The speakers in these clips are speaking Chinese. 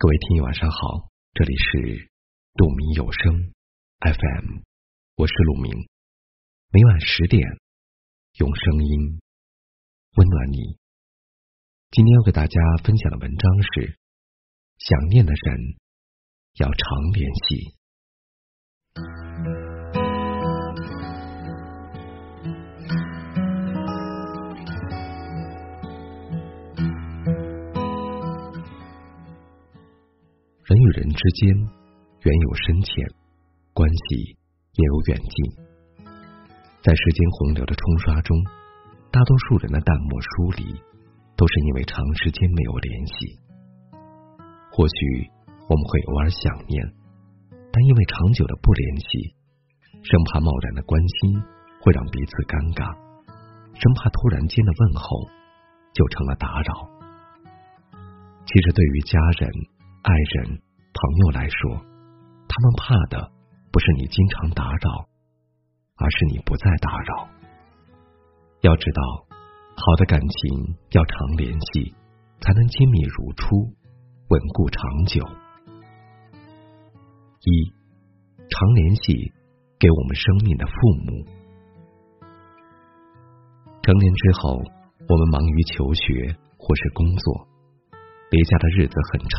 各位听友晚上好，这里是鹿鸣有声 FM，我是鹿鸣，每晚十点用声音温暖你。今天要给大家分享的文章是：想念的人要常联系。之间，缘有深浅，关系也有远近。在时间洪流的冲刷中，大多数人的淡漠疏离，都是因为长时间没有联系。或许我们会偶尔想念，但因为长久的不联系，生怕贸然的关心会让彼此尴尬，生怕突然间的问候就成了打扰。其实对于家人。爱人、朋友来说，他们怕的不是你经常打扰，而是你不再打扰。要知道，好的感情要常联系，才能亲密如初，稳固长久。一，常联系给我们生命的父母。成年之后，我们忙于求学或是工作，离家的日子很长。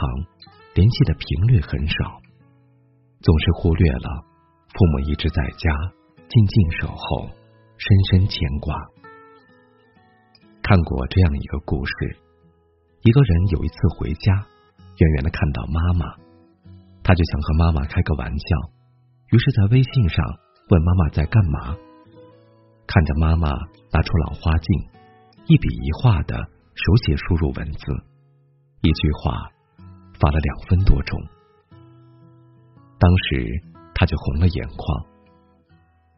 联系的频率很少，总是忽略了父母一直在家静静守候，深深牵挂。看过这样一个故事：一个人有一次回家，远远的看到妈妈，他就想和妈妈开个玩笑，于是，在微信上问妈妈在干嘛。看着妈妈拿出老花镜，一笔一画的手写输入文字，一句话。发了两分多钟，当时他就红了眼眶。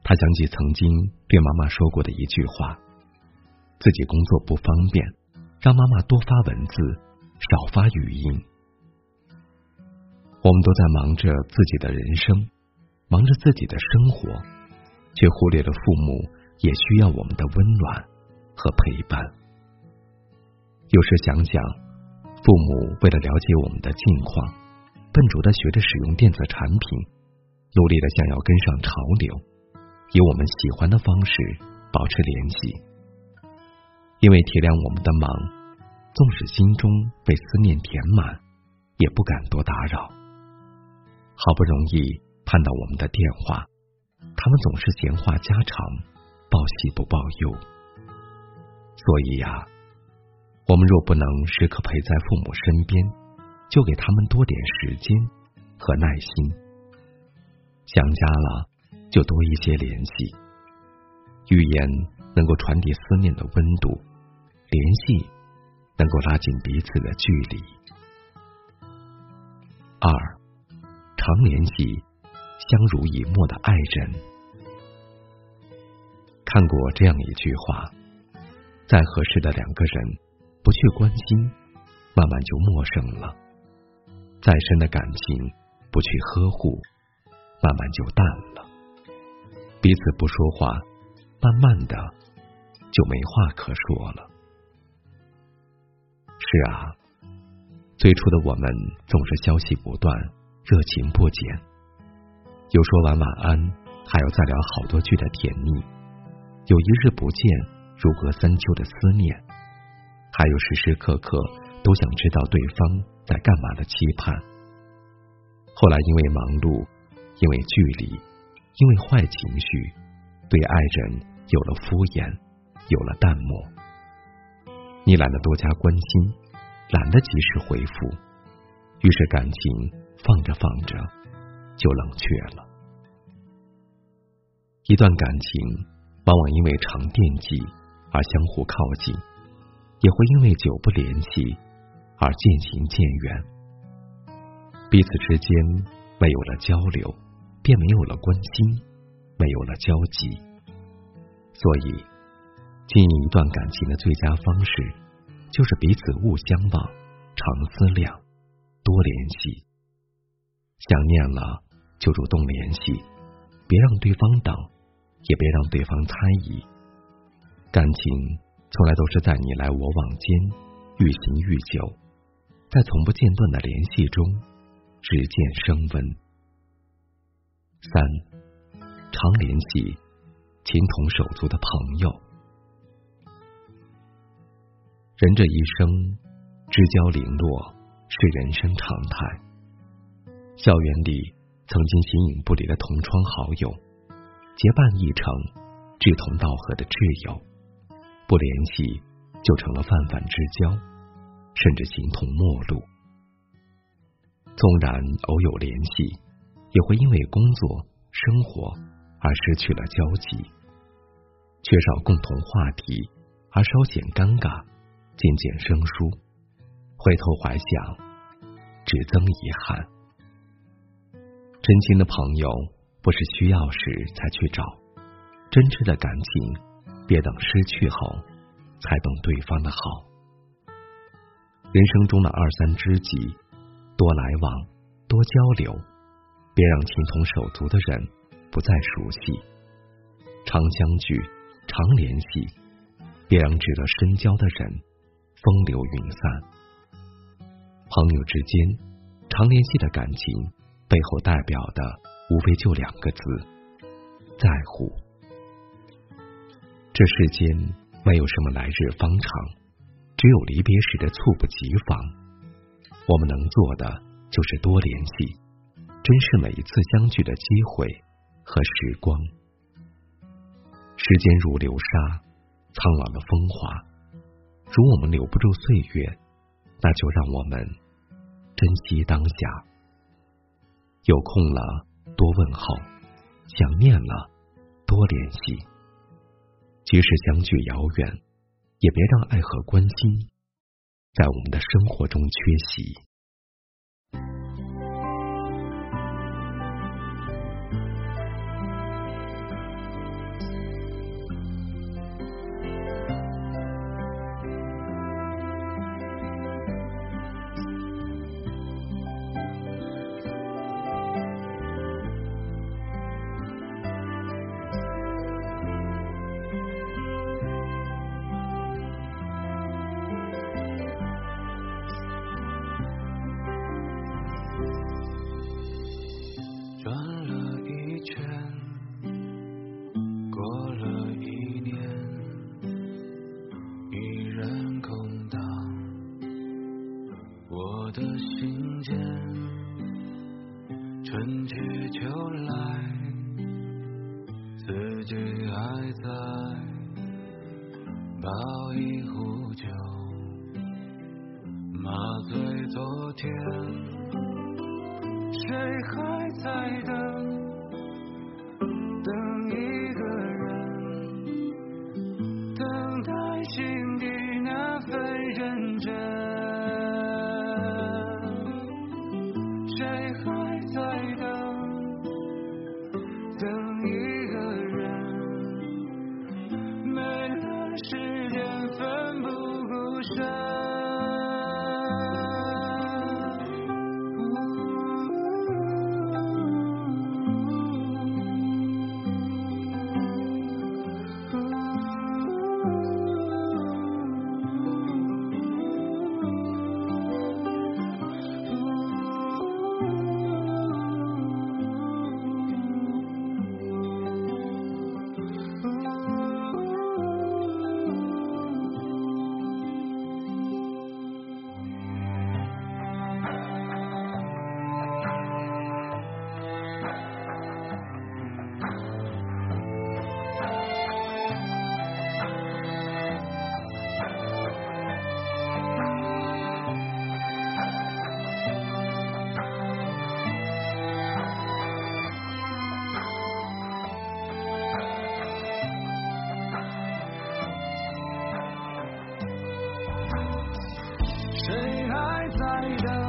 他想起曾经对妈妈说过的一句话：自己工作不方便，让妈妈多发文字，少发语音。我们都在忙着自己的人生，忙着自己的生活，却忽略了父母也需要我们的温暖和陪伴。有时想想。父母为了了解我们的近况，笨拙的学着使用电子产品，努力的想要跟上潮流，以我们喜欢的方式保持联系。因为体谅我们的忙，纵使心中被思念填满，也不敢多打扰。好不容易盼到我们的电话，他们总是闲话家常，报喜不报忧。所以呀。我们若不能时刻陪在父母身边，就给他们多点时间和耐心。想家了，就多一些联系。语言能够传递思念的温度，联系能够拉近彼此的距离。二，常联系相濡以沫的爱人。看过这样一句话：再合适的两个人。不去关心，慢慢就陌生了；再深的感情，不去呵护，慢慢就淡了。彼此不说话，慢慢的就没话可说了。是啊，最初的我们总是消息不断，热情不减，有说完晚安，还要再聊好多句的甜蜜；有一日不见，如隔三秋的思念。还有时时刻刻都想知道对方在干嘛的期盼。后来因为忙碌，因为距离，因为坏情绪，对爱人有了敷衍，有了淡漠。你懒得多加关心，懒得及时回复，于是感情放着放着就冷却了。一段感情往往因为常惦记而相互靠近。也会因为久不联系而渐行渐远，彼此之间没有了交流，便没有了关心，没有了交集。所以，经营一段感情的最佳方式，就是彼此勿相忘，常思量，多联系。想念了就主动联系，别让对方等，也别让对方猜疑。感情。从来都是在你来我往间愈行愈久，在从不间断的联系中，日渐升温。三，常联系情同手足的朋友。人这一生，知交零落是人生常态。校园里曾经形影不离的同窗好友，结伴一程，志同道合的挚友，不联系就成了泛泛之交，甚至形同陌路。纵然偶有联系，也会因为工作、生活而失去了交集，缺少共同话题而稍显尴尬，渐渐生疏。回头怀想，只增遗憾。真心的朋友不是需要时才去找，真挚的感情别等失去后才懂对方的好。人生中的二三知己，多来往，多交流，别让情同手足的人不再熟悉。常相聚，常联系，别让值得深交的人风流云散。朋友之间常联系的感情。背后代表的无非就两个字：在乎。这世间没有什么来日方长，只有离别时的猝不及防。我们能做的就是多联系，珍视每一次相聚的机会和时光。时间如流沙，苍老的风华。如我们留不住岁月，那就让我们珍惜当下。有空了多问候，想念了多联系。即使相距遥远，也别让爱和关心在我们的生活中缺席。转了一圈过了一年依然空荡我的心间春去秋来四季还在抱一壶酒麻醉昨天。谁还在等？freedom.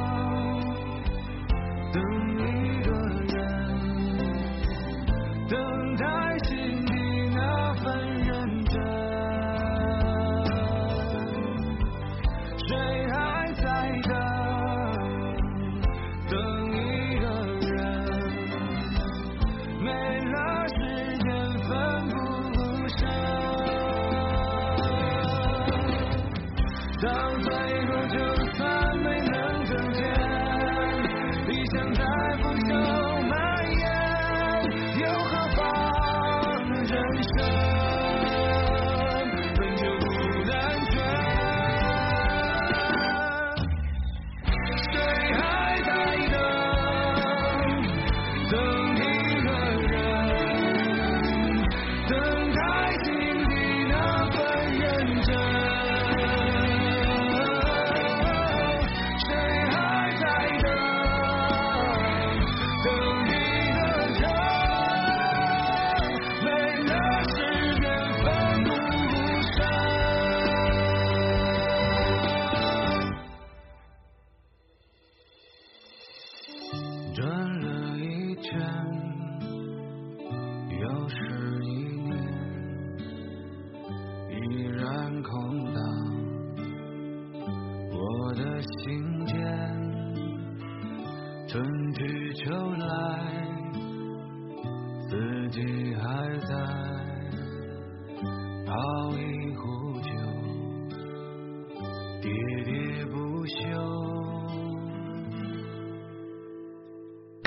转了一圈，又是一年，依然空荡。